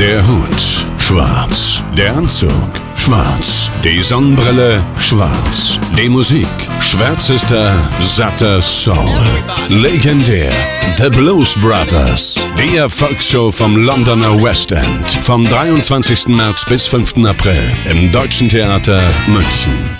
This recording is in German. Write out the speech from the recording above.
Der Hut. Schwarz. Der Anzug. Schwarz. Die Sonnenbrille. Schwarz. Die Musik. Schwärzester, satter Soul. Legendär. The Blues Brothers. Die Erfolgsshow vom Londoner West End. Vom 23. März bis 5. April im Deutschen Theater München.